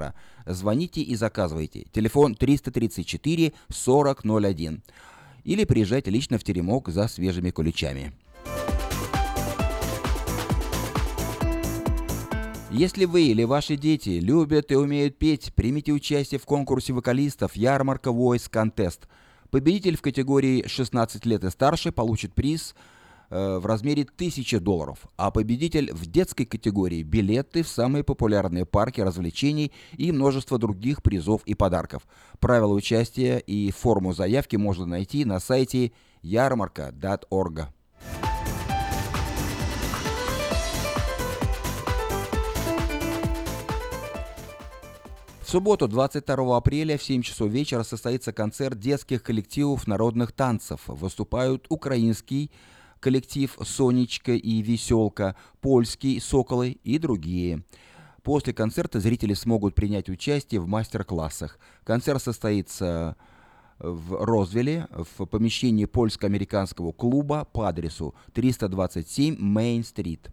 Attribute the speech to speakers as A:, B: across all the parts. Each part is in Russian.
A: мира. Звоните и заказывайте. Телефон 334 4001. Или приезжайте лично в теремок за свежими куличами. Если вы или ваши дети любят и умеют петь, примите участие в конкурсе вокалистов «Ярмарка Voice Contest». Победитель в категории 16 лет и старше получит приз в размере 1000 долларов, а победитель в детской категории – билеты в самые популярные парки развлечений и множество других призов и подарков. Правила участия и форму заявки можно найти на сайте ярмарка.org. В субботу, 22 апреля в 7 часов вечера состоится концерт детских коллективов народных танцев. Выступают украинский коллектив «Сонечка» и «Веселка», польский «Соколы» и другие. После концерта зрители смогут принять участие в мастер-классах. Концерт состоится в Розвилле в помещении польско-американского клуба по адресу 327 Мейн-стрит.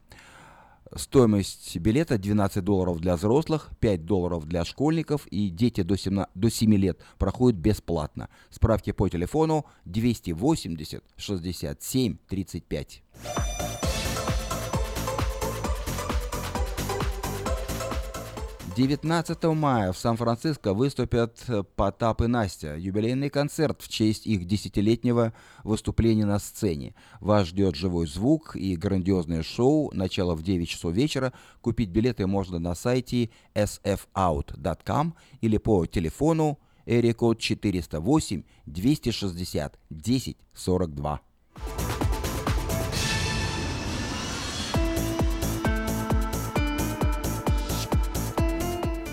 A: Стоимость билета 12 долларов для взрослых, 5 долларов для школьников и дети до 7, до 7 лет проходят бесплатно. Справки по телефону 280 67 35. 19 мая в Сан-Франциско выступят э, Потап и Настя. Юбилейный концерт в честь их десятилетнего выступления на сцене. Вас ждет живой звук и грандиозное шоу. Начало в 9 часов вечера. Купить билеты можно на сайте sfout.com или по телефону Эрикод 408 260 10 42.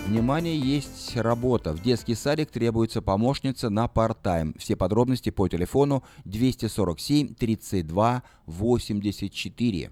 A: Внимание, есть работа. В детский садик требуется помощница на part-time. Все подробности по телефону 247 32 84.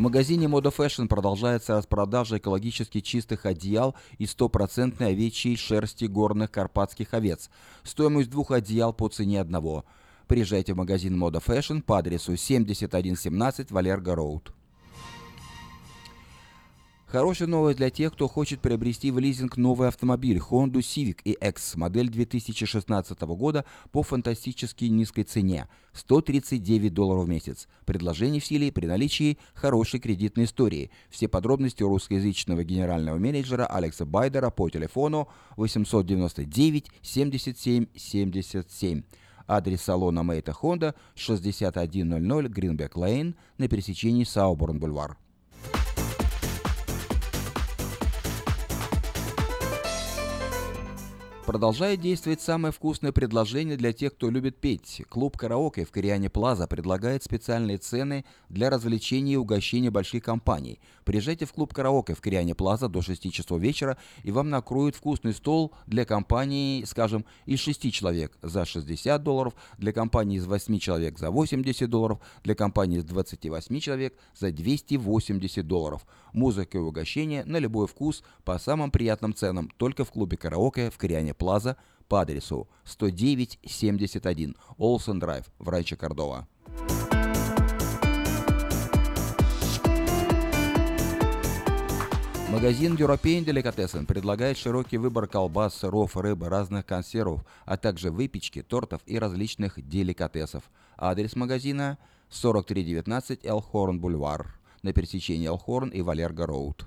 A: В магазине Moda Fashion продолжается распродажа экологически чистых одеял из стопроцентной овечьей шерсти горных карпатских овец. Стоимость двух одеял по цене одного. Приезжайте в магазин Moda Fashion по адресу 7117 Валерго Роуд. Хорошая новость для тех, кто хочет приобрести в лизинг новый автомобиль Honda Civic EX модель 2016 года по фантастически низкой цене – 139 долларов в месяц. Предложение в силе при наличии хорошей кредитной истории. Все подробности у русскоязычного генерального менеджера Алекса Байдера по телефону 899 77 77. Адрес салона Мейта Honda 6100 Гринбек Лейн на пересечении Сауборн-Бульвар. Продолжает действовать самое вкусное предложение для тех, кто любит петь. Клуб «Караоке» в Кориане Плаза предлагает специальные цены для развлечений и угощения больших компаний. Приезжайте в клуб «Караоке» в Кориане Плаза до 6 часов вечера, и вам накроют вкусный стол для компании, скажем, из 6 человек за 60 долларов, для компании из 8 человек за 80 долларов, для компании из 28 человек за 280 долларов. Музыка и угощение на любой вкус по самым приятным ценам только в клубе «Караоке» в Кориане Плаза по адресу 10971 Олсен Драйв в Райче Кордова. Магазин European Delicatessen предлагает широкий выбор колбас, сыров, рыбы, разных консервов, а также выпечки, тортов и различных деликатесов. Адрес магазина 4319 Элхорн Бульвар на пересечении Элхорн и Валерго Роуд.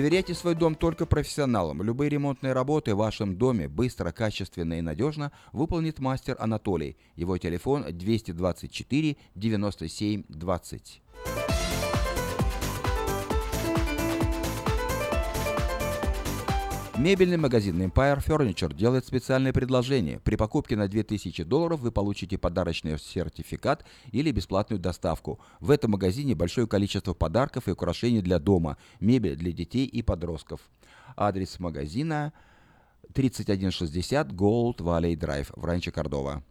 A: Доверяйте свой дом только профессионалам. Любые ремонтные работы в вашем доме быстро, качественно и надежно выполнит мастер Анатолий. Его телефон 224 97 20. Мебельный магазин Empire Furniture делает специальное предложение. При покупке на 2000 долларов вы получите подарочный сертификат или бесплатную доставку. В этом магазине большое количество подарков и украшений для дома, мебель для детей и подростков. Адрес магазина 3160 Gold Valley Drive в Ранче Кордова.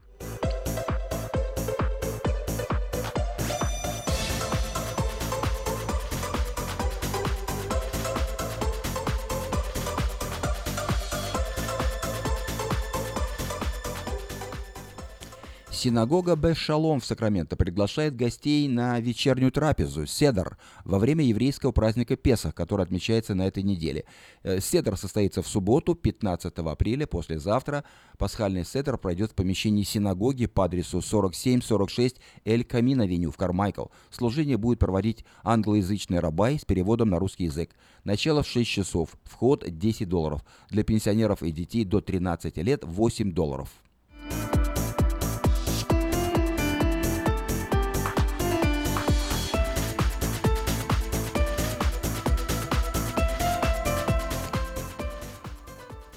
A: Синагога Бешалом в Сакраменто приглашает гостей на вечернюю трапезу «Седр» во время еврейского праздника Песах, который отмечается на этой неделе. Э, седр состоится в субботу, 15 апреля, послезавтра. Пасхальный седр пройдет в помещении синагоги по адресу 4746 Эль Камин-авеню в Кармайкл. Служение будет проводить англоязычный рабай с переводом на русский язык. Начало в 6 часов. Вход 10 долларов. Для пенсионеров и детей до 13 лет 8 долларов.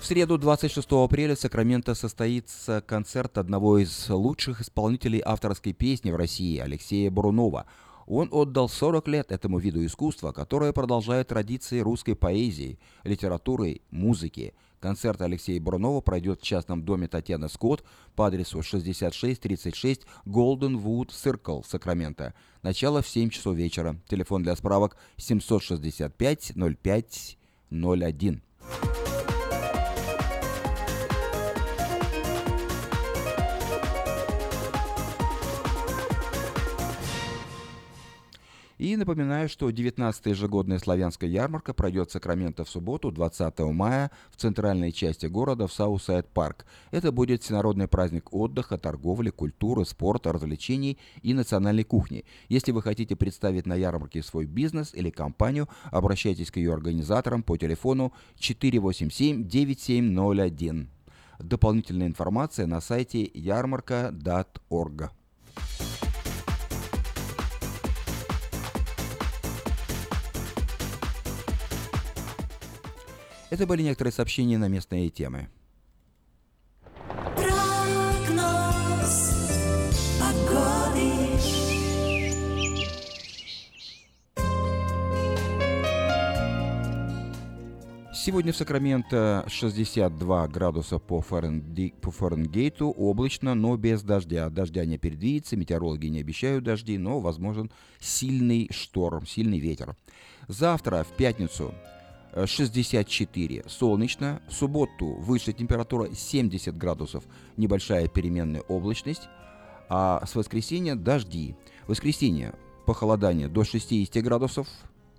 A: В среду 26 апреля в Сакраменто состоится концерт одного из лучших исполнителей авторской песни в России Алексея Брунова. Он отдал 40 лет этому виду искусства, которое продолжает традиции русской поэзии, литературы, музыки. Концерт Алексея Брунова пройдет в частном доме Татьяны Скотт по адресу 6636 Golden Wood Circle, Сакраменто. Начало в 7 часов вечера. Телефон для справок 765 05 01. И напоминаю, что 19-я ежегодная славянская ярмарка пройдет в Сакраменто в субботу, 20 мая, в центральной части города, в Southside Park. Это будет всенародный праздник отдыха, торговли, культуры, спорта, развлечений и национальной кухни. Если вы хотите представить на ярмарке свой бизнес или компанию, обращайтесь к ее организаторам по телефону 487-9701. Дополнительная информация на сайте ярмарка.org. Это были некоторые сообщения на местные темы. Сегодня в Сакраменто 62 градуса по, Фаренди, по Фаренгейту, облачно, но без дождя. Дождя не предвидится, метеорологи не обещают дожди, но возможен сильный шторм, сильный ветер. Завтра, в пятницу, 64 солнечно, в субботу высшая температура 70 градусов, небольшая переменная облачность, а с воскресенья дожди. В воскресенье похолодание до 60 градусов,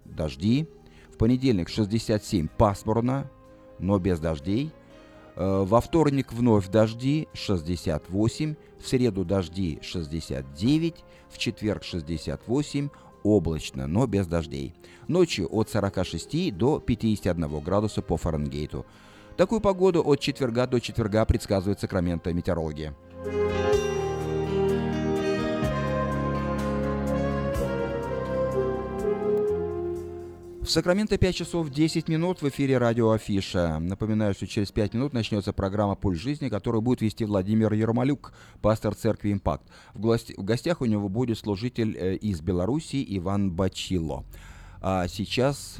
A: дожди. В понедельник 67 пасмурно, но без дождей. Э, во вторник вновь дожди 68, в среду дожди 69, в четверг 68, облачно, но без дождей. Ночью от 46 до 51 градуса по Фаренгейту. Такую погоду от четверга до четверга предсказывает Сакраменто метеорология. В Сакраменто 5 часов 10 минут в эфире радио Афиша. Напоминаю, что через 5 минут начнется программа «Пульс жизни», которую будет вести Владимир Ермолюк, пастор церкви «Импакт». В, гостях у него будет служитель э, из Беларуси Иван Бачило. А сейчас...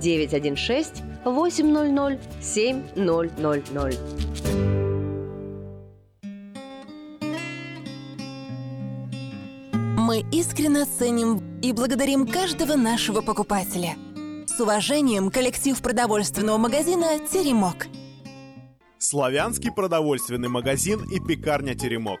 B: 916 800 7000.
C: Мы искренне ценим и благодарим каждого нашего покупателя. С уважением, коллектив продовольственного магазина «Теремок».
D: Славянский продовольственный магазин и пекарня «Теремок».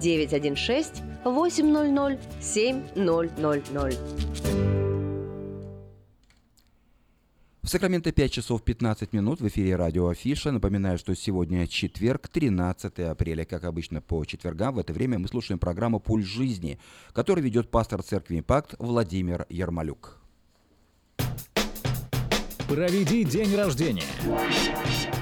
B: 916 800 7000.
A: В Сакраменто 5 часов 15 минут в эфире радио Афиша. Напоминаю, что сегодня четверг, 13 апреля. Как обычно, по четвергам в это время мы слушаем программу «Пульс жизни», которую ведет пастор церкви «Импакт» Владимир Ермолюк.
E: Проведи день рождения,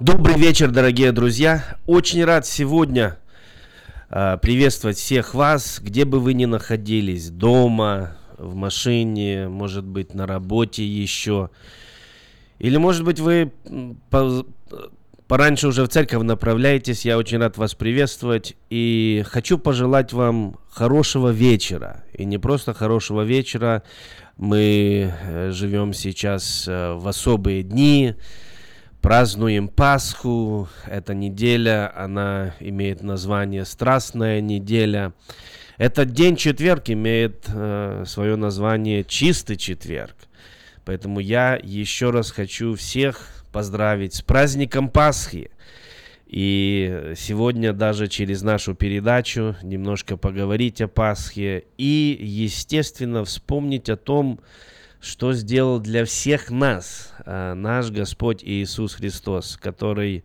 F: Добрый вечер, дорогие друзья. Очень рад сегодня э, приветствовать всех вас, где бы вы ни находились, дома, в машине, может быть, на работе еще. Или, может быть, вы по, пораньше уже в церковь направляетесь. Я очень рад вас приветствовать. И хочу пожелать вам хорошего вечера. И не просто хорошего вечера. Мы э, живем сейчас э, в особые дни празднуем Пасху. Эта неделя, она имеет название Страстная неделя. Этот день четверг имеет э, свое название Чистый четверг. Поэтому я еще раз хочу всех поздравить с праздником Пасхи. И сегодня даже через нашу передачу немножко поговорить о Пасхе и, естественно, вспомнить о том, что сделал для всех нас а, наш Господь Иисус Христос, который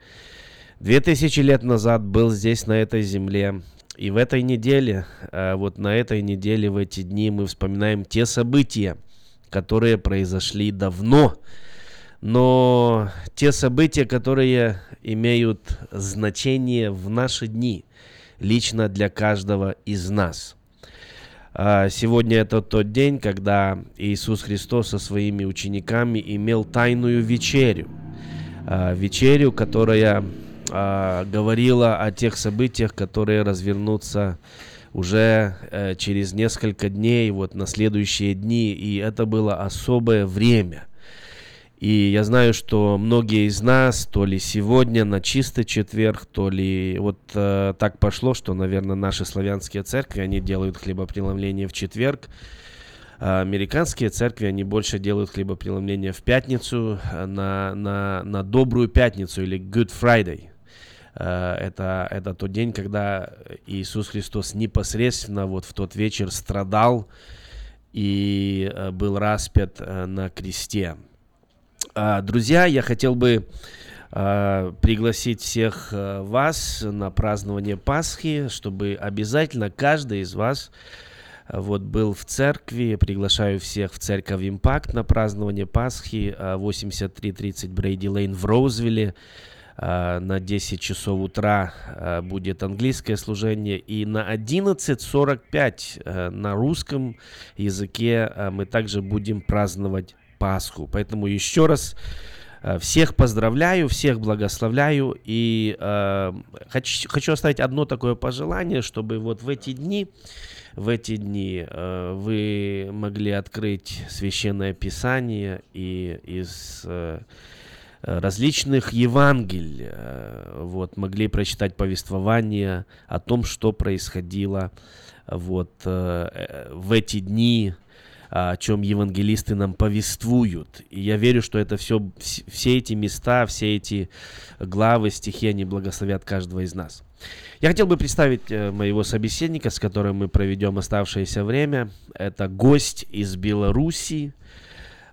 F: две тысячи лет назад был здесь, на этой земле. И в этой неделе, а, вот на этой неделе, в эти дни мы вспоминаем те события, которые произошли давно, но те события, которые имеют значение в наши дни, лично для каждого из нас. А, сегодня это тот день, когда Иисус Христос со своими учениками имел тайную вечерю. А, вечерю, которая а, говорила о тех событиях, которые развернутся уже э, через несколько дней, вот на следующие дни, и это было особое время – и я знаю, что многие из нас, то ли сегодня на чистый четверг, то ли вот э, так пошло, что, наверное, наши славянские церкви, они делают хлебопреломление в четверг. А американские церкви, они больше делают хлебопреломление в пятницу, э, на, на, на добрую пятницу или Good Friday. Э, это, это тот день, когда Иисус Христос непосредственно вот в тот вечер страдал и э, был распят на кресте. А, друзья, я хотел бы а, пригласить всех а, вас на празднование Пасхи, чтобы обязательно каждый из вас вот был в церкви. Приглашаю всех в церковь Импакт на празднование Пасхи 8330 Брейди Лейн в Роузвилле. На 10 часов утра будет английское служение, и на 11.45 на русском языке мы также будем праздновать Пасху. Поэтому еще раз э, всех поздравляю, всех благословляю и э, хочу, хочу оставить одно такое пожелание, чтобы вот в эти дни, в эти дни э, вы могли открыть священное писание и из э, различных Евангелий, э, вот могли прочитать повествование о том, что происходило вот э, э в эти дни о чем евангелисты нам повествуют. И я верю, что это все, все эти места, все эти главы, стихи, они благословят каждого из нас. Я хотел бы представить э, моего собеседника, с которым мы проведем оставшееся время. Это гость из Беларуси,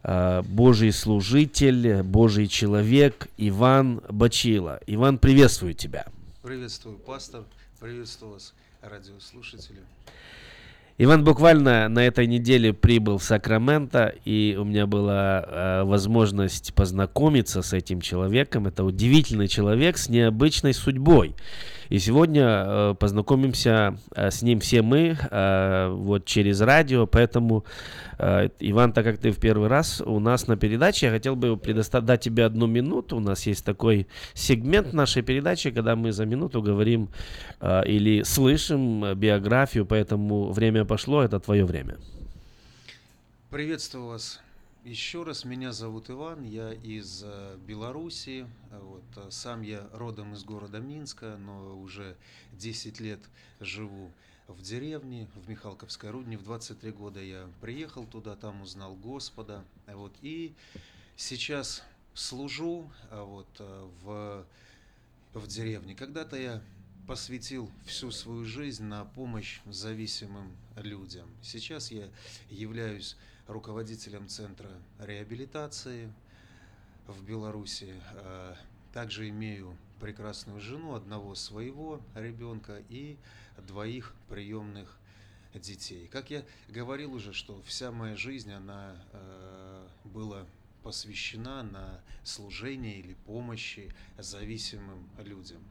F: э, Божий служитель, Божий человек Иван Бачила. Иван, приветствую тебя.
G: Приветствую, пастор. Приветствую вас, радиослушатели.
F: Иван буквально на этой неделе прибыл в Сакраменто, и у меня была э, возможность познакомиться с этим человеком. Это удивительный человек с необычной судьбой. И сегодня э, познакомимся э, с ним все мы э, вот через радио, поэтому, Иван, так как ты в первый раз у нас на передаче, я хотел бы предоставить дать тебе одну минуту. У нас есть такой сегмент нашей передачи, когда мы за минуту говорим или слышим биографию, поэтому время пошло, это твое время.
G: Приветствую вас еще раз, меня зовут Иван, я из э, Беларуси. Вот, э, сам я родом из города Минска, но уже 10 лет живу в деревне, в Михалковской Рудне. В 23 года я приехал туда, там узнал Господа. Вот, и сейчас служу вот, э, в, в деревне. Когда-то я посвятил всю свою жизнь на помощь зависимым людям. Сейчас я являюсь руководителем Центра реабилитации в Беларуси. А, также имею прекрасную жену, одного своего ребенка и двоих приемных детей. Как я говорил уже, что вся моя жизнь, она а, была посвящена на служение или помощи зависимым людям.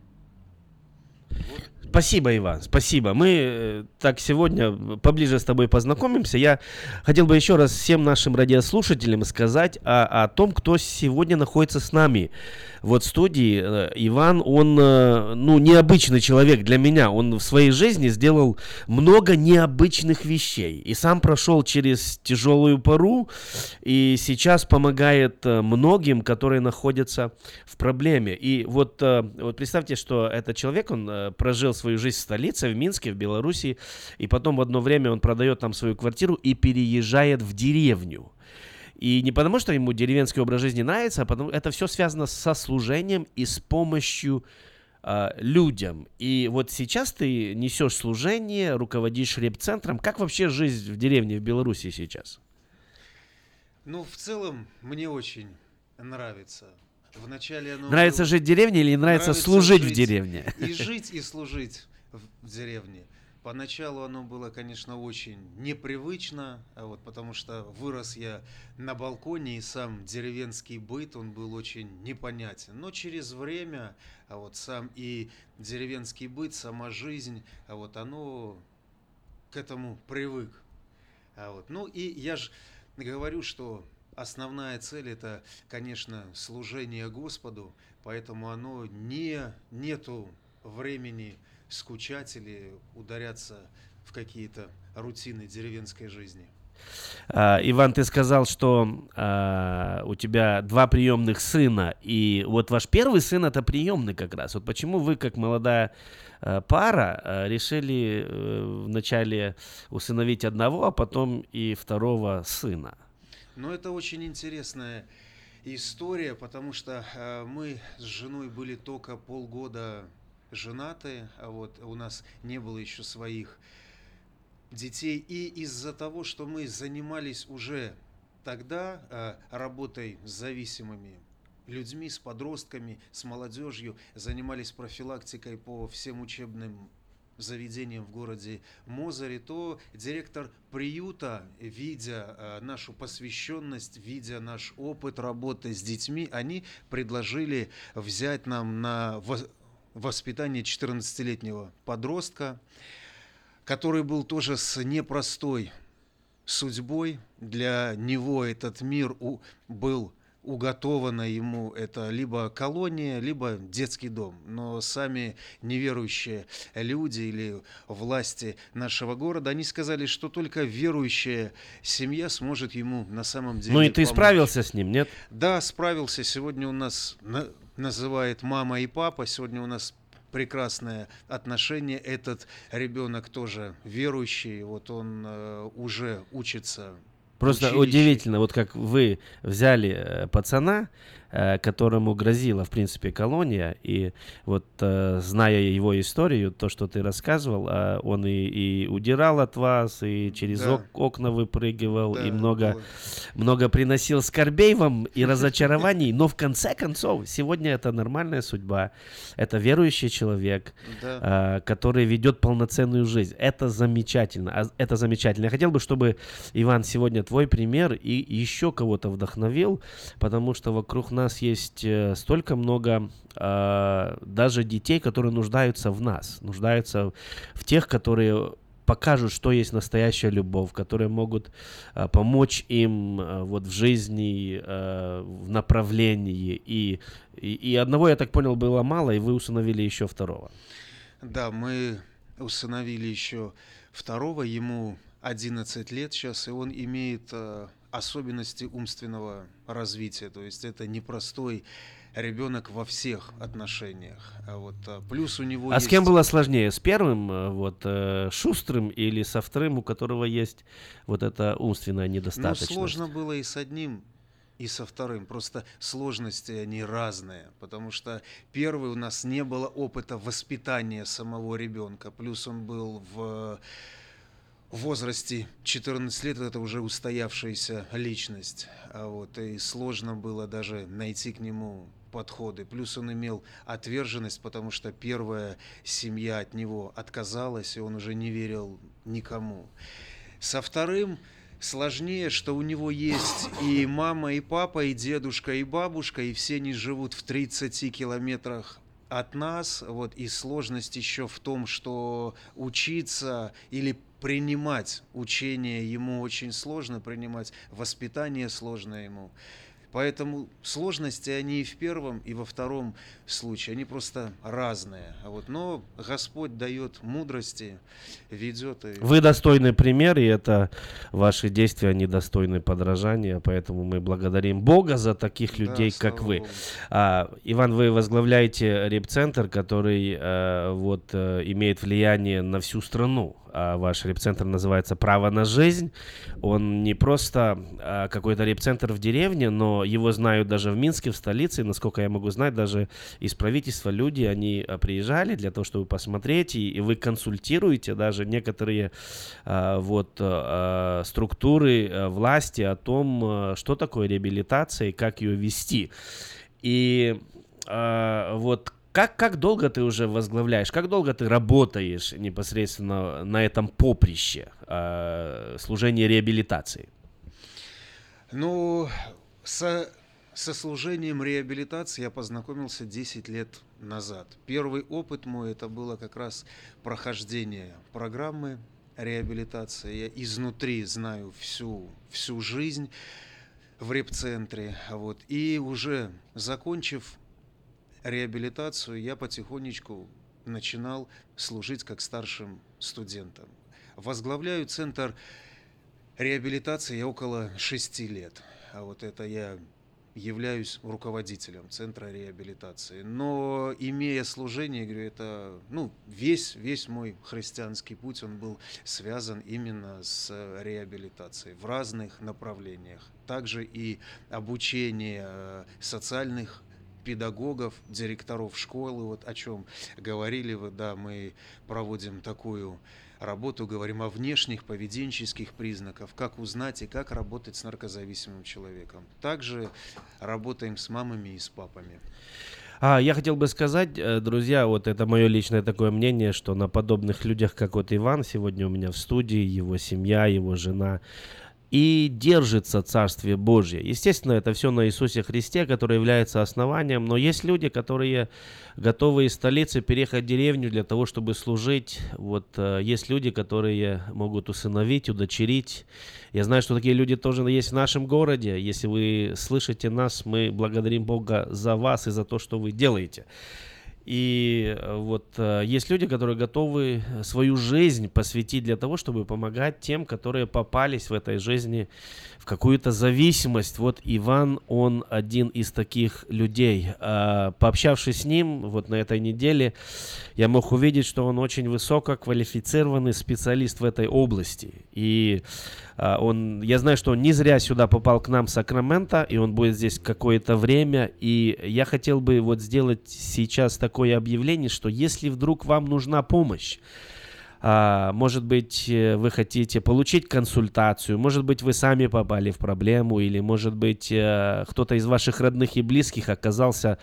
F: Спасибо, Иван, спасибо. Мы э, так сегодня поближе с тобой познакомимся. Я хотел бы еще раз всем нашим радиослушателям сказать о, о том, кто сегодня находится с нами. Вот в студии э, Иван, он, э, ну, необычный человек для меня. Он в своей жизни сделал много необычных вещей. И сам прошел через тяжелую пору, и сейчас помогает многим, которые находятся в проблеме. И вот, вот представьте, что этот человек, он прожил свою жизнь в столице, в Минске, в Беларуси, и потом в одно время он продает там свою квартиру и переезжает в деревню. И не потому, что ему деревенский образ жизни нравится, а потому это все связано со служением и с помощью э, людям. И вот сейчас ты несешь служение, руководишь реп-центром. Как вообще жизнь в деревне в Беларуси сейчас?
G: Ну, в целом, мне очень нравится.
F: Вначале оно нравится жить в деревне или нравится, нравится служить жить, в деревне?
G: И жить, и служить в деревне. Поначалу оно было, конечно, очень непривычно, а вот, потому что вырос я на балконе, и сам деревенский быт, он был очень непонятен. Но через время, а вот сам и деревенский быт, сама жизнь, а вот оно к этому привык. А вот, ну и я же говорю, что основная цель это, конечно, служение Господу, поэтому оно не, нету времени скучать или ударяться в какие-то рутины деревенской жизни.
F: Uh, Иван, ты сказал, что uh, у тебя два приемных сына, и вот ваш первый сын это приемный как раз. Вот почему вы, как молодая uh, пара, решили э, вначале усыновить одного, а потом и второго сына?
G: Ну, это очень интересная история, потому что мы с женой были только полгода женаты, а вот у нас не было еще своих детей. И из-за того, что мы занимались уже тогда э, работой с зависимыми людьми, с подростками, с молодежью, занимались профилактикой по всем учебным заведением в городе Мозаре, то директор приюта, видя э, нашу посвященность, видя наш опыт работы с детьми, они предложили взять нам на воспитание 14-летнего подростка, который был тоже с непростой судьбой. Для него этот мир был уготована ему это либо колония, либо детский дом. Но сами неверующие люди или власти нашего города, они сказали, что только верующая семья сможет ему на самом деле
F: Ну и ты помочь. справился с ним, нет?
G: Да, справился. Сегодня у нас называет мама и папа. Сегодня у нас прекрасное отношение. Этот ребенок тоже верующий, вот он э, уже учится
F: Просто училище. удивительно, вот как вы взяли э, пацана, которому грозила, в принципе, колония. И вот, э, зная его историю, то, что ты рассказывал, э, он и, и удирал от вас, и через да. окна выпрыгивал, да, и много, много приносил скорбей вам и разочарований. Но в конце концов, сегодня это нормальная судьба. Это верующий человек, да. который ведет полноценную жизнь. Это замечательно. А, это замечательно. Я хотел бы, чтобы, Иван, сегодня твой пример и еще кого-то вдохновил, потому что вокруг нас нас есть э, столько много э, даже детей, которые нуждаются в нас, нуждаются в тех, которые покажут, что есть настоящая любовь, которые могут э, помочь им э, вот в жизни, э, в направлении. И, и, и одного, я так понял, было мало, и вы установили еще второго.
G: Да, мы установили еще второго, ему 11 лет сейчас, и он имеет особенности умственного развития. То есть это непростой ребенок во всех отношениях. А вот а, плюс у него.
F: А есть... с кем было сложнее? С первым, э, вот э, шустрым или со вторым, у которого есть вот эта умственная недостаточность?
G: Ну, сложно было и с одним, и со вторым. Просто сложности они разные, потому что первый у нас не было опыта воспитания самого ребенка, плюс он был в в возрасте 14 лет это уже устоявшаяся личность. А вот, и сложно было даже найти к нему подходы. Плюс он имел отверженность, потому что первая семья от него отказалась, и он уже не верил никому. Со вторым сложнее, что у него есть и мама, и папа, и дедушка, и бабушка, и все они живут в 30 километрах от нас. Вот, и сложность еще в том, что учиться или принимать учение ему очень сложно, принимать воспитание сложно ему. Поэтому сложности они и в первом, и во втором случае, они просто разные. А вот, но Господь дает мудрости, ведет. И...
F: Вы достойный пример, и это ваши действия, они достойны подражания, поэтому мы благодарим Бога за таких людей, да, как вы. А, Иван, вы возглавляете реп-центр, который а, вот а, имеет влияние на всю страну а ваш репцентр называется «Право на жизнь». Он не просто а, какой-то репцентр в деревне, но его знают даже в Минске, в столице. И, насколько я могу знать, даже из правительства люди, они а, приезжали для того, чтобы посмотреть, и, вы консультируете даже некоторые а, вот структуры власти о том, что такое реабилитация и как ее вести. И вот как, как долго ты уже возглавляешь, как долго ты работаешь непосредственно на этом поприще э, служения реабилитации?
G: Ну, со, со служением реабилитации я познакомился 10 лет назад. Первый опыт мой это было как раз прохождение программы реабилитации. Я изнутри знаю всю, всю жизнь в репцентре. Вот. И уже закончив реабилитацию я потихонечку начинал служить как старшим студентом. Возглавляю центр реабилитации я около шести лет. А вот это я являюсь руководителем центра реабилитации. Но имея служение, говорю, это, ну, весь, весь мой христианский путь, он был связан именно с реабилитацией в разных направлениях. Также и обучение э, социальных педагогов, директоров школы, вот о чем говорили вы, да, мы проводим такую работу, говорим о внешних поведенческих признаках, как узнать и как работать с наркозависимым человеком. Также работаем с мамами и с папами.
F: А, я хотел бы сказать, э, друзья, вот это мое личное такое мнение, что на подобных людях, как вот Иван сегодня у меня в студии, его семья, его жена, и держится Царствие Божье. Естественно, это все на Иисусе Христе, который является основанием, но есть люди, которые готовы из столицы переехать в деревню для того, чтобы служить. Вот э, есть люди, которые могут усыновить, удочерить. Я знаю, что такие люди тоже есть в нашем городе. Если вы слышите нас, мы благодарим Бога за вас и за то, что вы делаете. И э, вот э, есть люди, которые готовы свою жизнь посвятить для того, чтобы помогать тем, которые попались в этой жизни в какую-то зависимость. Вот Иван, он один из таких людей. А, пообщавшись с ним вот на этой неделе, я мог увидеть, что он очень высококвалифицированный специалист в этой области. И а, он, я знаю, что он не зря сюда попал к нам с Сакрамента, и он будет здесь какое-то время. И я хотел бы вот сделать сейчас такое объявление, что если вдруг вам нужна помощь, может быть, э, вы хотите получить консультацию, может быть, вы сами попали в проблему, или, может быть, э, кто-то из ваших родных и близких оказался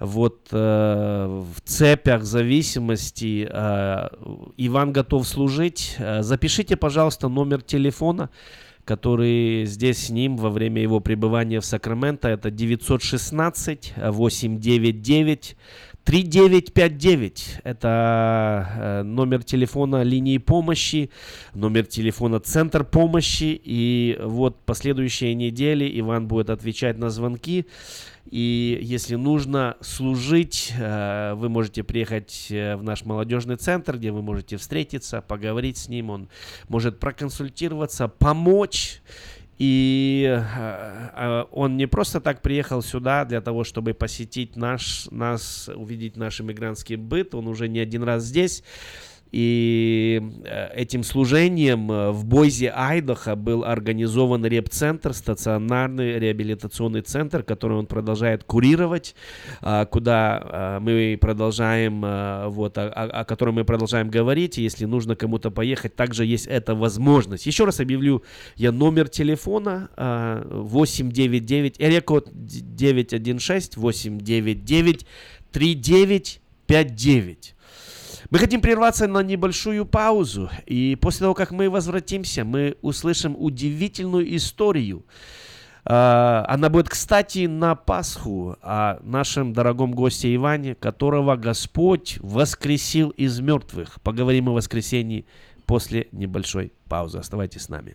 F: вот э, в цепях зависимости. Э, Иван готов служить. Запишите, пожалуйста, номер телефона, который здесь с ним во время его пребывания в Сакраменто. Это 916 899 3959 – это э, номер телефона линии помощи, номер телефона центр помощи. И вот последующие недели Иван будет отвечать на звонки. И если нужно служить, э, вы можете приехать э, в наш молодежный центр, где вы можете встретиться, поговорить с ним. Он может проконсультироваться, помочь. И э, он не просто так приехал сюда для того, чтобы посетить наш, нас, увидеть наш иммигрантский быт. Он уже не один раз здесь. И э, этим служением э, в Бойзе, Айдахо был организован реп-центр, стационарный реабилитационный центр, который он продолжает курировать, а, куда мы продолжаем, вот, о, о котором мы продолжаем говорить. Если нужно кому-то поехать, также есть эта возможность. Еще раз объявлю я номер телефона 899, эрекод 916 899 3959. Мы хотим прерваться на небольшую паузу, и после того, как мы возвратимся, мы услышим удивительную историю. А, она будет, кстати, на Пасху о нашем дорогом госте Иване, которого Господь воскресил из мертвых. Поговорим о воскресении после небольшой паузы. Оставайтесь с нами.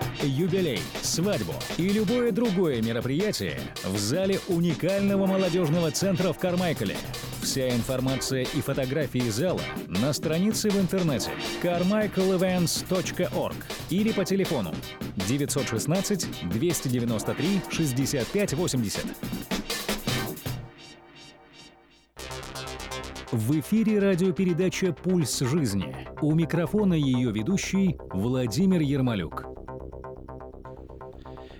E: юбилей, свадьбу и любое другое мероприятие в зале уникального молодежного центра в Кармайкале. Вся информация и фотографии зала на странице в интернете carmichaelevents.org или по телефону 916 293 65 80. В эфире радиопередача «Пульс жизни». У микрофона ее ведущий Владимир Ермолюк.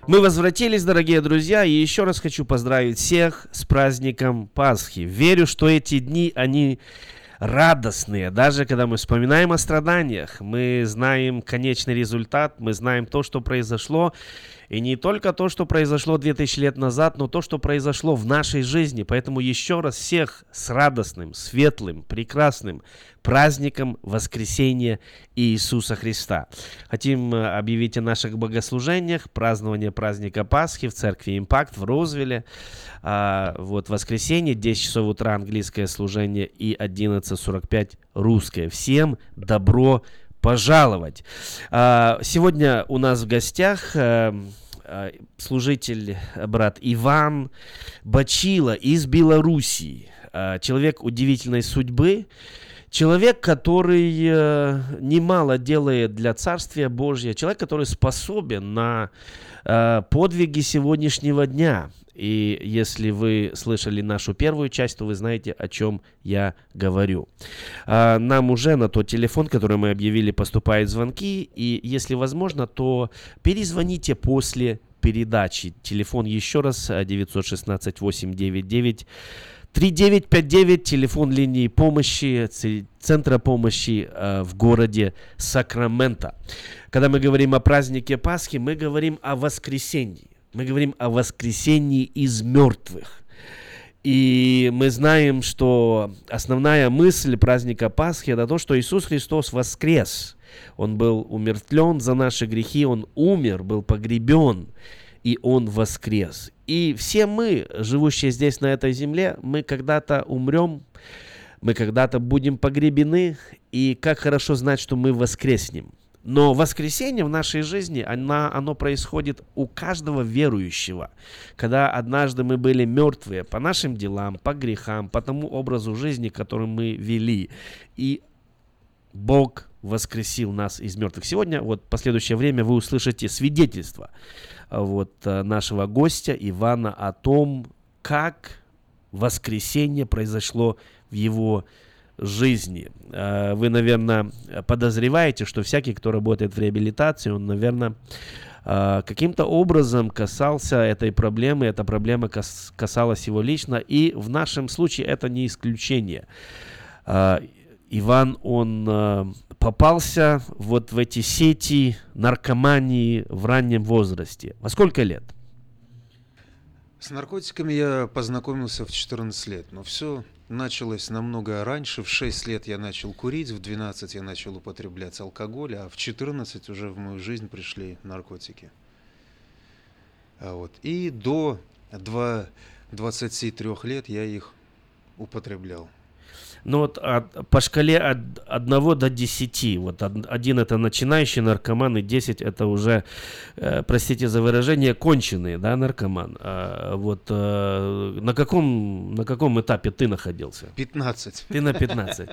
F: Мы возвратились, дорогие друзья, и еще раз хочу поздравить всех с праздником Пасхи. Верю, что эти дни, они радостные. Даже когда мы вспоминаем о страданиях, мы знаем конечный результат, мы знаем то, что произошло, и не только то, что произошло 2000 лет назад, но то, что произошло в нашей жизни. Поэтому еще раз всех с радостным, светлым, прекрасным праздником воскресения Иисуса Христа. Хотим э, объявить о наших богослужениях, празднование праздника Пасхи в церкви Импакт в Розвилле. А, вот воскресенье, 10 часов утра английское служение и 11.45 русское. Всем добро пожаловать. А, сегодня у нас в гостях э, э, служитель, брат Иван Бачила из Белоруссии. Человек удивительной судьбы, Человек, который э, немало делает для Царствия Божьего, человек, который способен на э, подвиги сегодняшнего дня. И если вы слышали нашу первую часть, то вы знаете, о чем я говорю. А, нам уже на тот телефон, который мы объявили, поступают звонки. И если возможно, то перезвоните после передачи. Телефон еще раз 916 899 3959, телефон линии помощи, центра помощи э, в городе Сакраменто. Когда мы говорим о празднике Пасхи, мы говорим о воскресенье. Мы говорим о воскресенье из мертвых. И мы знаем, что основная мысль праздника Пасхи это то, что Иисус Христос воскрес. Он был умертвлен за наши грехи, Он умер, был погребен, и Он воскрес. И все мы, живущие здесь на этой земле, мы когда-то умрем, мы когда-то будем погребены, и как хорошо знать, что мы воскреснем. Но воскресение в нашей жизни, оно, оно происходит у каждого верующего. Когда однажды мы были мертвые по нашим делам, по грехам, по тому образу жизни, который мы вели. И Бог воскресил нас из мертвых. Сегодня, вот в последующее время, вы услышите свидетельство вот, э, нашего гостя Ивана о том, как воскресение произошло в его жизни. Э, вы, наверное, подозреваете, что всякий, кто работает в реабилитации, он, наверное, э, каким-то образом касался этой проблемы, эта проблема касалась его лично, и в нашем случае это не исключение. Иван, он попался вот в эти сети наркомании в раннем возрасте. Во сколько лет?
G: С наркотиками я познакомился в 14 лет, но все началось намного раньше. В 6 лет я начал курить, в 12 я начал употреблять алкоголь, а в 14 уже в мою жизнь пришли наркотики. А вот. И до 2, 23 лет я их употреблял.
F: Ну вот от, по шкале от 1 до 10, вот один это начинающий наркоман, и 10 это уже, э, простите за выражение, конченый, да, наркоман. А, вот э, на, каком, на каком этапе ты находился?
G: 15.
F: Ты на 15,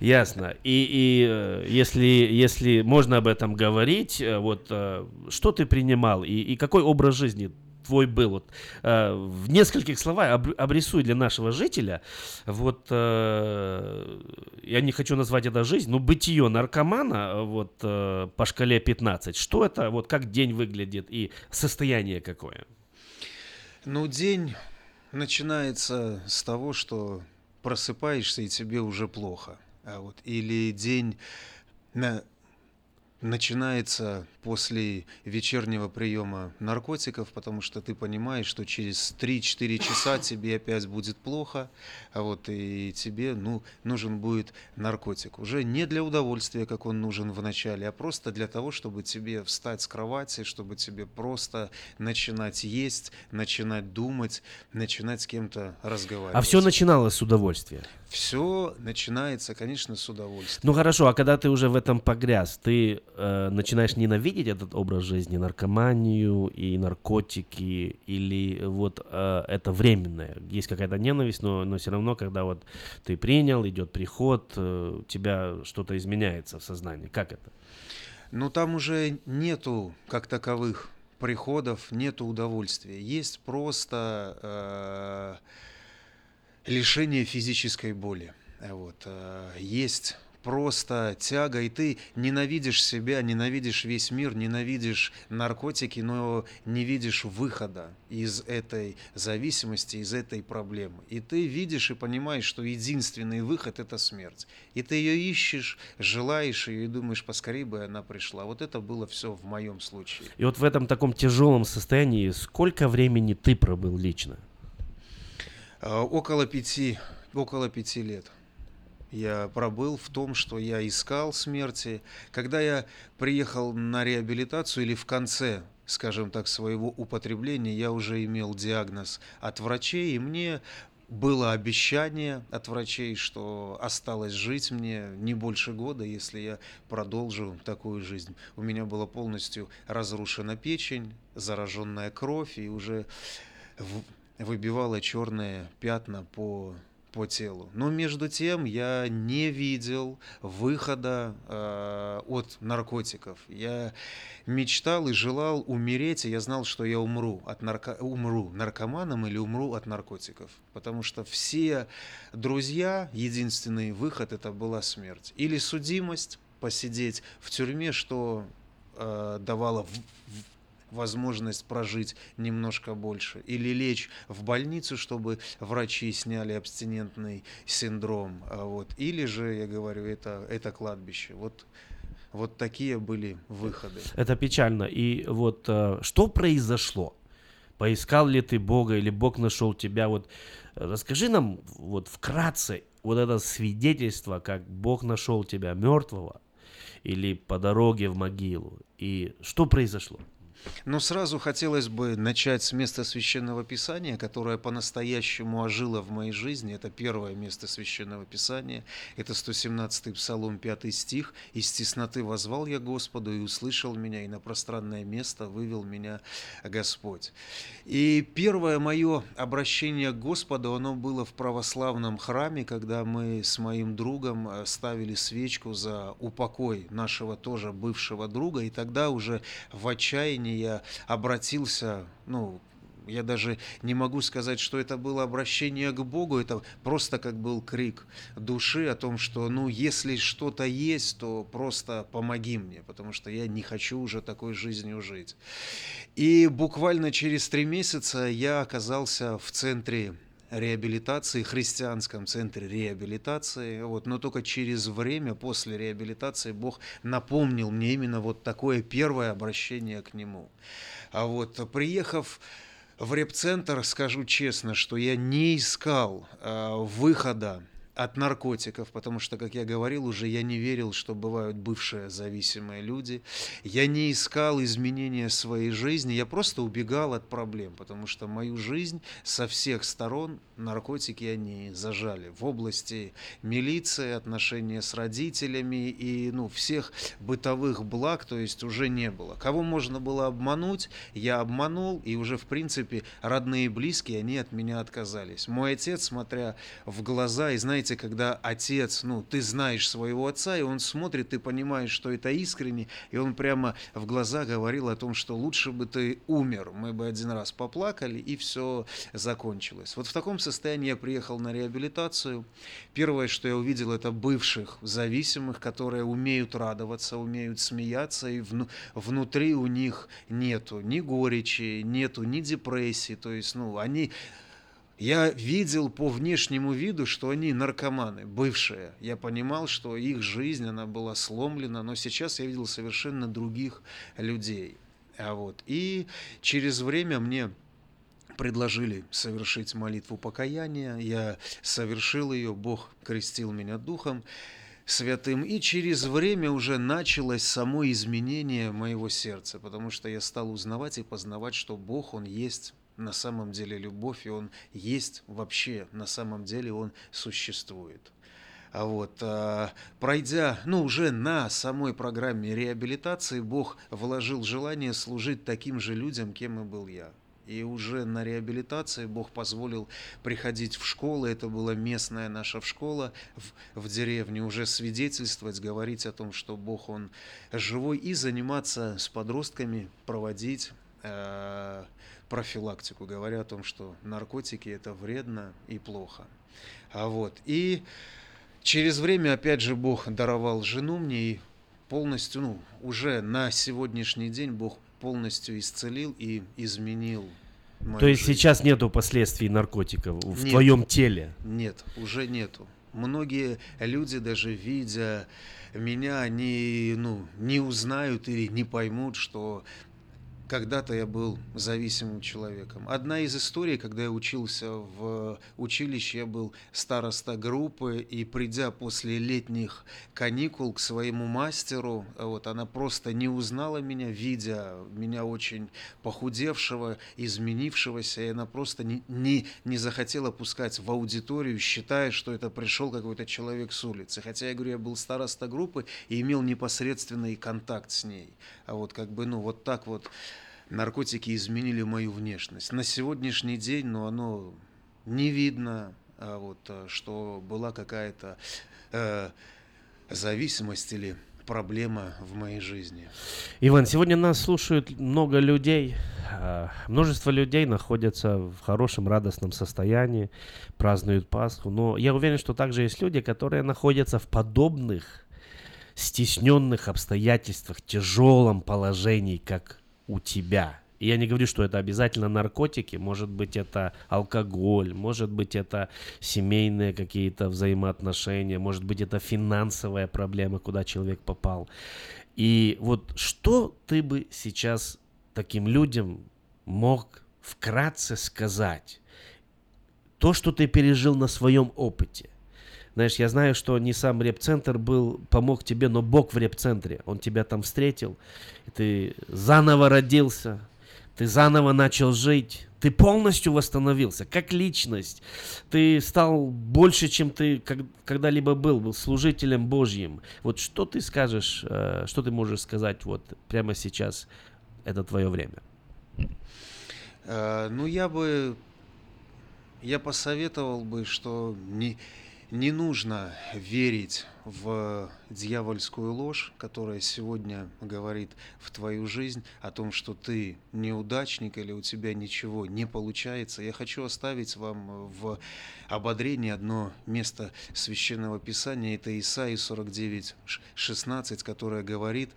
F: ясно. И, и э, если, если можно об этом говорить, э, вот э, что ты принимал и, и какой образ жизни твой был? Вот, э, в нескольких словах об, обрисуй для нашего жителя, вот, э, я не хочу назвать это жизнь, но бытие наркомана вот, э, по шкале 15. Что это, вот как день выглядит и состояние какое?
G: Ну, день начинается с того, что просыпаешься и тебе уже плохо. А вот, или день на, начинается после вечернего приема наркотиков, потому что ты понимаешь, что через 3-4 часа тебе опять будет плохо, а вот и тебе ну, нужен будет наркотик. Уже не для удовольствия, как он нужен в начале, а просто для того, чтобы тебе встать с кровати, чтобы тебе просто начинать есть, начинать думать, начинать с кем-то разговаривать.
F: А все начиналось с удовольствия?
G: Все начинается, конечно, с удовольствием.
F: Ну хорошо, а когда ты уже в этом погряз, ты э, начинаешь ненавидеть этот образ жизни, наркоманию и наркотики, или вот э, это временное? Есть какая-то ненависть, но, но все равно, когда вот ты принял, идет приход, э, тебя что-то изменяется в сознании. Как это?
G: Ну там уже нету как таковых приходов, нету удовольствия. Есть просто... Э, лишение физической боли. Вот. Э, есть просто тяга, и ты ненавидишь себя, ненавидишь весь мир, ненавидишь наркотики, но не видишь выхода из этой зависимости, из этой проблемы. И ты видишь и понимаешь, что единственный выход – это смерть. И ты ее ищешь, желаешь ее и думаешь, поскорее бы она пришла. Вот это было все в моем случае.
F: И вот в этом таком тяжелом состоянии сколько времени ты пробыл лично?
G: Э, около пяти, около пяти лет я пробыл в том, что я искал смерти. Когда я приехал на реабилитацию или в конце, скажем так, своего употребления, я уже имел диагноз от врачей, и мне было обещание от врачей, что осталось жить мне не больше года, если я продолжу такую жизнь. У меня была полностью разрушена печень, зараженная кровь, и уже выбивала черные пятна по по телу. Но между тем я не видел выхода э, от наркотиков. Я мечтал и желал умереть, и я знал, что я умру от нарко... умру наркоманом или умру от наркотиков, потому что все друзья единственный выход это была смерть или судимость посидеть в тюрьме, что э, давало в, в, возможность прожить немножко больше, или лечь в больницу, чтобы врачи сняли абстинентный синдром, а вот, или же, я говорю, это, это кладбище. Вот вот такие были выходы.
F: Это печально. И вот э, что произошло? Поискал ли ты Бога или Бог нашел тебя? Вот расскажи нам вот вкратце вот это свидетельство, как Бог нашел тебя мертвого или по дороге в могилу. И что произошло?
G: Но сразу хотелось бы начать с места Священного Писания, которое по-настоящему ожило в моей жизни. Это первое место Священного Писания. Это 117-й Псалом, 5 стих. «Из тесноты возвал я Господу, и услышал меня, и на пространное место вывел меня Господь». И первое мое обращение к Господу, оно было в православном храме, когда мы с моим другом э, ставили свечку за упокой нашего тоже бывшего друга, и тогда уже в отчаянии я обратился, ну, я даже не могу сказать, что это было обращение к Богу, это просто как был крик души о том, что, ну, если что-то есть, то просто помоги мне, потому что я не хочу уже такой жизнью жить. И буквально через три месяца я оказался в центре реабилитации, христианском центре реабилитации. Вот, но только через время, после реабилитации, Бог напомнил мне именно вот такое первое обращение к Нему. А вот приехав в репцентр, скажу честно, что я не искал э, выхода от наркотиков, потому что, как я говорил уже, я не верил, что бывают бывшие зависимые люди. Я не искал изменения своей жизни, я просто убегал от проблем, потому что мою жизнь со всех сторон наркотики они зажали. В области милиции, отношения с родителями и ну, всех бытовых благ, то есть уже не было. Кого можно было обмануть, я обманул, и уже, в принципе, родные и близкие, они от меня отказались. Мой отец, смотря в глаза, и знаете, знаете, когда отец, ну, ты знаешь своего отца, и он смотрит, ты понимаешь, что это искренне, и он прямо в глаза говорил о том, что лучше бы ты умер, мы бы один раз поплакали, и все закончилось. Вот в таком состоянии я приехал на реабилитацию. Первое, что я увидел, это бывших зависимых, которые умеют радоваться, умеют смеяться, и вну, внутри у них нету ни горечи, нету ни депрессии, то есть, ну, они я видел по внешнему виду, что они наркоманы, бывшие. Я понимал, что их жизнь, она была сломлена, но сейчас я видел совершенно других людей. А вот. И через время мне предложили совершить молитву покаяния. Я совершил ее, Бог крестил меня духом святым. И через время уже началось само изменение моего сердца, потому что я стал узнавать и познавать, что Бог, Он есть на самом деле любовь, и Он есть вообще, на самом деле Он существует. А вот, а, пройдя, ну, уже на самой программе реабилитации, Бог вложил желание служить таким же людям, кем и был я. И уже на реабилитации Бог позволил приходить в школу, это была местная наша школа в, в деревне, уже свидетельствовать, говорить о том, что Бог, Он живой, и заниматься с подростками, проводить э, профилактику, говоря о том, что наркотики это вредно и плохо. А вот, и через время, опять же, Бог даровал жену мне и полностью, ну, уже на сегодняшний день Бог полностью исцелил и изменил
F: то есть жизнь. сейчас нету последствий наркотиков в нет, твоем теле?
G: Нет, уже нету. Многие люди, даже видя меня, они ну, не узнают или не поймут, что когда-то я был зависимым человеком. Одна из историй, когда я учился в училище, я был староста группы, и придя после летних каникул к своему мастеру, вот, она просто не узнала меня, видя меня очень похудевшего, изменившегося, и она просто не, не, не захотела пускать в аудиторию, считая, что это пришел какой-то человек с улицы. Хотя я говорю, я был староста группы и имел непосредственный контакт с ней. А вот как бы, ну, вот так вот наркотики изменили мою внешность. На сегодняшний день, ну, оно не видно, а вот, э, что была какая-то э, зависимость или проблема в моей жизни.
F: Иван, сегодня нас слушают много людей. А, множество людей находятся в хорошем, радостном состоянии, празднуют Пасху. Но я уверен, что также есть люди, которые находятся в подобных стесненных обстоятельствах, тяжелом положении, как у тебя. И я не говорю, что это обязательно наркотики, может быть это алкоголь, может быть это семейные какие-то взаимоотношения, может быть это финансовая проблема, куда человек попал. И вот что ты бы сейчас таким людям мог вкратце сказать? То, что ты пережил на своем опыте. Знаешь, я знаю, что не сам реп-центр был, помог тебе, но Бог в реп-центре. Он тебя там встретил, ты заново родился, ты заново начал жить, ты полностью восстановился, как личность. Ты стал больше, чем ты когда-либо был, был служителем Божьим. Вот что ты скажешь, э, что ты можешь сказать вот прямо сейчас, это твое время?
G: Э, ну, я бы, я посоветовал бы, что не, не нужно верить в дьявольскую ложь, которая сегодня говорит в твою жизнь о том, что ты неудачник или у тебя ничего не получается. Я хочу оставить вам в ободрении одно место священного писания. Это Исаия 49, 16, которое говорит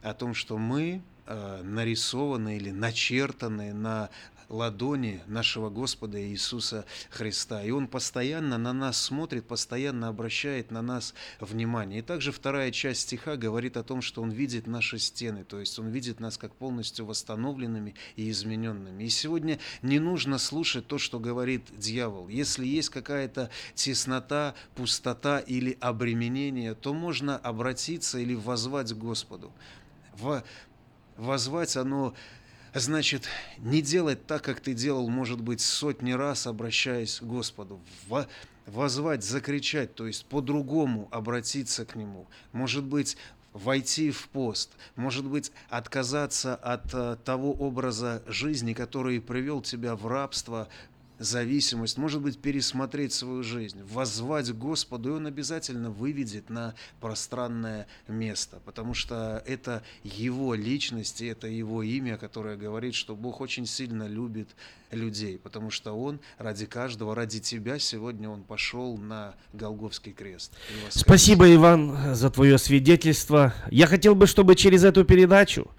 G: о том, что мы э, нарисованы или начертаны на ладони нашего Господа Иисуса Христа. И Он постоянно на нас смотрит, постоянно обращает на нас внимание. И также вторая часть стиха говорит о том, что Он видит наши стены, то есть Он видит нас как полностью восстановленными и измененными. И сегодня не нужно слушать то, что говорит дьявол. Если есть какая-то теснота, пустота или обременение, то можно обратиться или возвать к Господу. Возвать оно значит, не делать так, как ты делал, может быть, сотни раз, обращаясь к Господу. Возвать, закричать, то есть по-другому обратиться к Нему. Может быть, войти в пост, может быть, отказаться от э, того образа жизни, который привел тебя в рабство, зависимость, может быть, пересмотреть свою жизнь, воззвать Господу, и Он обязательно выведет на пространное место, потому что это Его личность, и это Его имя, которое говорит, что Бог очень сильно любит людей, потому что Он ради каждого, ради тебя сегодня Он пошел на Голговский крест.
F: Спасибо, Иван, за твое свидетельство. Я хотел бы, чтобы через эту передачу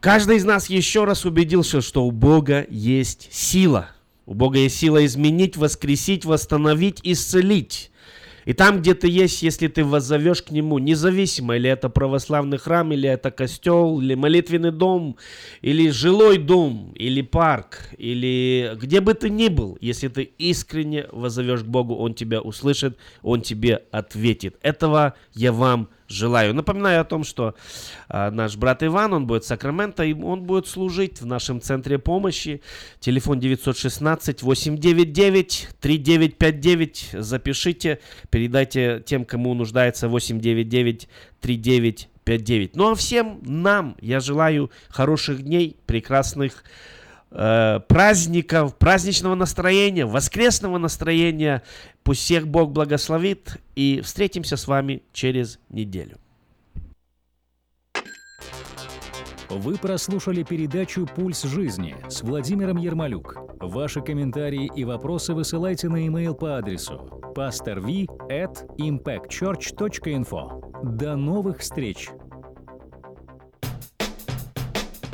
F: каждый из нас еще раз убедился, что у Бога есть сила – у Бога есть сила изменить, воскресить, восстановить, исцелить. И там, где ты есть, если ты воззовешь к Нему, независимо, или это православный храм, или это костел, или молитвенный дом, или жилой дом, или парк, или где бы ты ни был, если ты искренне воззовешь к Богу, Он тебя услышит, Он тебе ответит. Этого я вам желаю. Напоминаю о том, что э, наш брат Иван, он будет в Сакраменто, и он будет служить в нашем центре помощи. Телефон 916-899-3959. Запишите, передайте тем, кому нуждается 899-3959. Ну а всем нам я желаю хороших дней, прекрасных э, праздников, праздничного настроения, воскресного настроения. Пусть всех Бог благословит и встретимся с вами через неделю.
E: Вы прослушали передачу «Пульс жизни» с Владимиром Ермолюк. Ваши комментарии и вопросы высылайте на e-mail по адресу pastorv at impactchurch.info. До новых встреч!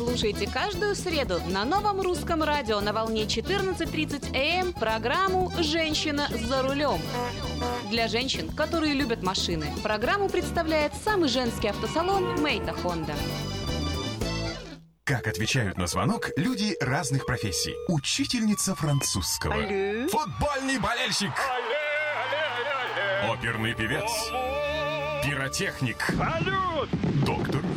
H: Слушайте каждую среду на новом русском радио на волне 14.30 АМ программу «Женщина за рулем». Для женщин, которые любят машины, программу представляет самый женский автосалон «Мейта Хонда».
I: Как отвечают на звонок люди разных профессий. Учительница французского.
J: Алле.
I: Футбольный болельщик.
J: Алле, алле,
I: Оперный певец. Пиротехник.
J: Салют!
I: Доктор.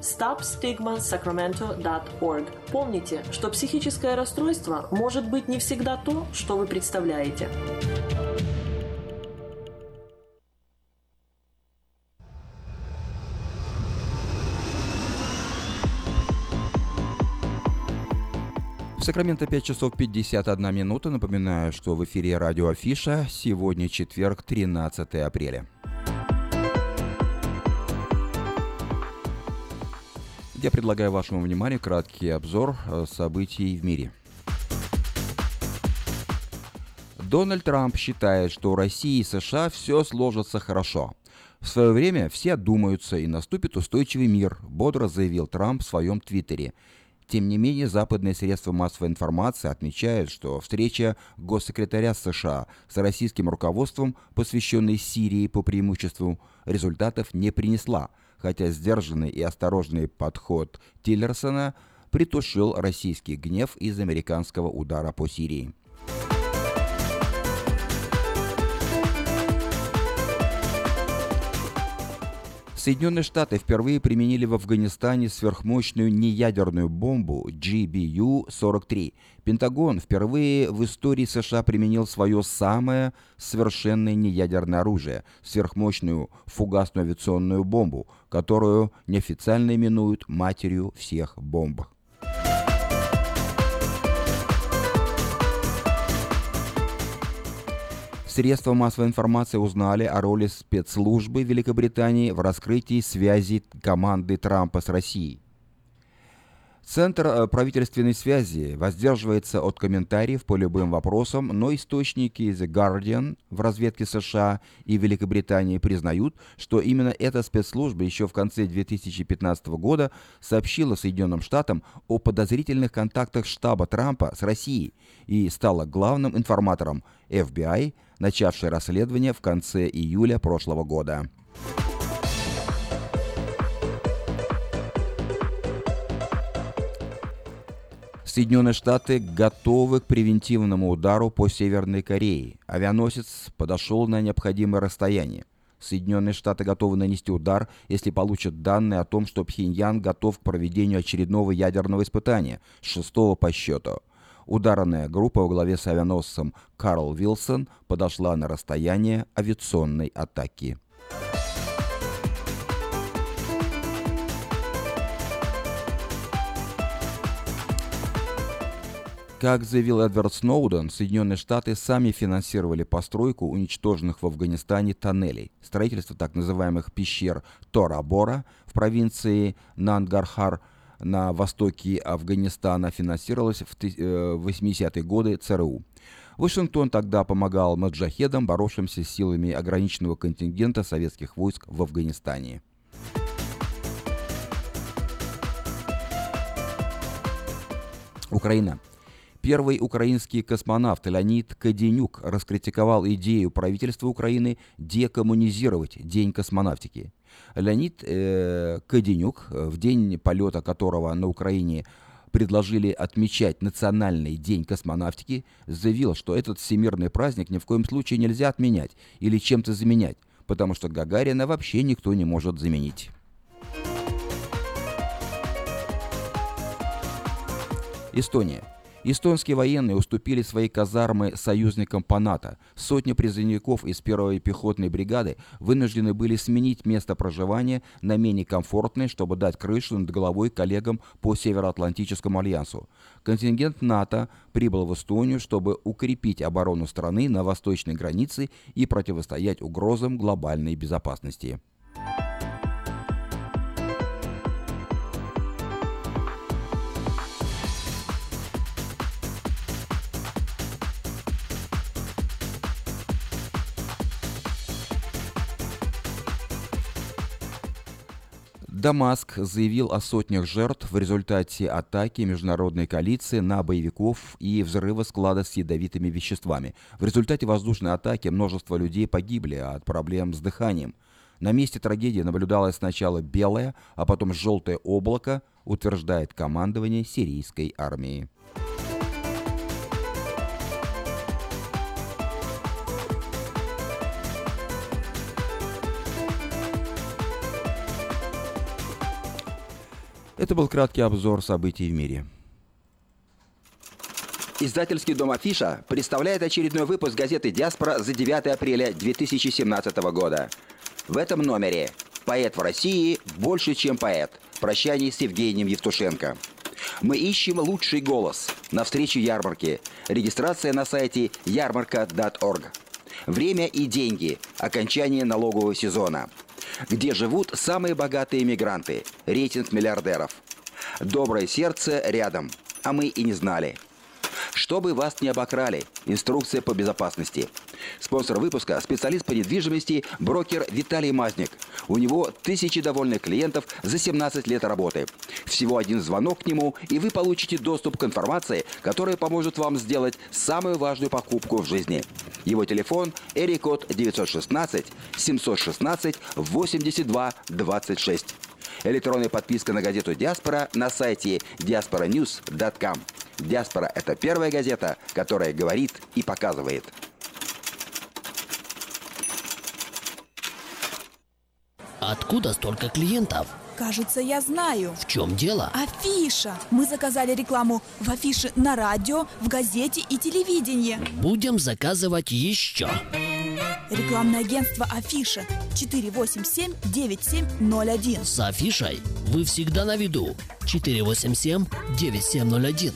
K: stopstigmasacramento.org. Помните, что психическое расстройство может быть не всегда то, что вы представляете.
A: Сакраменто 5 часов 51 минута. Напоминаю, что в эфире радио Афиша. Сегодня четверг, 13 апреля. Я предлагаю вашему вниманию краткий обзор э, событий в мире. Дональд Трамп считает, что у России и США все сложится хорошо. В свое время все одумаются и наступит устойчивый мир, бодро заявил Трамп в своем твиттере. Тем не менее, западные средства массовой информации отмечают, что встреча госсекретаря США с российским руководством, посвященной Сирии по преимуществу, результатов не принесла, хотя сдержанный и осторожный подход Тиллерсона притушил российский гнев из американского удара по Сирии. Соединенные Штаты впервые применили в Афганистане сверхмощную неядерную бомбу GBU-43. Пентагон впервые в истории США применил свое самое совершенное неядерное оружие – сверхмощную фугасную авиационную бомбу, которую неофициально именуют матерью всех бомб. Средства массовой информации узнали о роли спецслужбы Великобритании в раскрытии связи команды Трампа с Россией. Центр э, правительственной связи воздерживается от комментариев по любым вопросам, но источники The Guardian в разведке США и Великобритании признают, что именно эта спецслужба еще в конце 2015 года сообщила Соединенным Штатам о подозрительных контактах штаба Трампа с Россией и стала главным информатором FBI, начавшей расследование в конце июля прошлого года. Соединенные Штаты готовы к превентивному удару по Северной Корее. Авианосец подошел на необходимое расстояние. Соединенные Штаты готовы нанести удар, если получат данные о том, что Пхеньян готов к проведению очередного ядерного испытания, шестого по счету. Ударная группа во главе с авианосцем Карл Вилсон подошла на расстояние авиационной атаки. Как заявил Эдвард Сноуден, Соединенные Штаты сами финансировали постройку уничтоженных в Афганистане тоннелей. Строительство так называемых пещер Тора-Бора в провинции Нангархар на востоке Афганистана финансировалось в 80-е э, годы ЦРУ. Вашингтон тогда помогал маджахедам, боровшимся с силами ограниченного контингента советских войск в Афганистане. Украина. Первый украинский космонавт Леонид Каденюк раскритиковал идею правительства Украины декоммунизировать День космонавтики. Леонид э, Каденюк, в день полета которого на Украине предложили отмечать Национальный день космонавтики, заявил, что этот всемирный праздник ни в коем случае нельзя отменять или чем-то заменять, потому что Гагарина вообще никто не может заменить. Эстония. Эстонские военные уступили свои казармы союзникам по НАТО. Сотни призывников из первой пехотной бригады вынуждены были сменить место проживания на менее комфортное, чтобы дать крышу над головой коллегам по Североатлантическому альянсу. Контингент НАТО прибыл в Эстонию, чтобы укрепить оборону страны на восточной границе и противостоять угрозам глобальной безопасности. Дамаск заявил о сотнях жертв в результате атаки международной коалиции на боевиков и взрыва склада с ядовитыми веществами. В результате воздушной атаки множество людей погибли от проблем с дыханием. На месте трагедии наблюдалось сначала белое, а потом желтое облако, утверждает командование сирийской армии.
L: Это был краткий обзор событий в мире.
A: Издательский дом «Афиша» представляет очередной выпуск газеты «Диаспора» за 9 апреля 2017 года. В этом номере «Поэт в России больше, чем поэт. Прощание с Евгением Евтушенко». Мы ищем лучший голос на встрече ярмарки. Регистрация на сайте ярмарка.орг. Время и деньги. Окончание налогового сезона. Где живут самые богатые мигранты. Рейтинг миллиардеров. Доброе сердце рядом. А мы и не знали. Чтобы вас не обокрали. Инструкция по безопасности. Спонсор выпуска – специалист по недвижимости, брокер Виталий Мазник. У него тысячи довольных клиентов за 17 лет работы. Всего один звонок к нему, и вы получите доступ к информации, которая поможет вам сделать самую важную покупку в жизни. Его телефон – Эрикод 916 716 82 26. Электронная подписка на газету «Диаспора» на сайте diasporanews.com. «Диаспора» – это первая газета, которая говорит и показывает.
M: Откуда столько клиентов?
N: Кажется, я знаю.
M: В чем дело?
N: Афиша. Мы заказали рекламу в афише на радио, в газете и телевидении.
M: Будем заказывать еще.
N: Рекламное агентство Афиша 487-9701.
M: С афишей вы всегда на виду. 487-9701.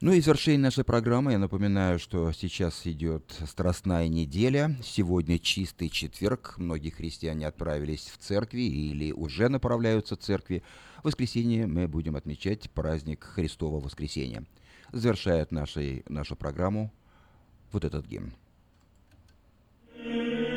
L: Ну и в завершение нашей программы я напоминаю, что сейчас идет Страстная неделя. Сегодня чистый четверг. Многие христиане отправились в церкви или уже направляются в церкви. В воскресенье мы будем отмечать праздник Христова воскресения. Завершает нашей, нашу программу вот этот гимн. Mm-hmm.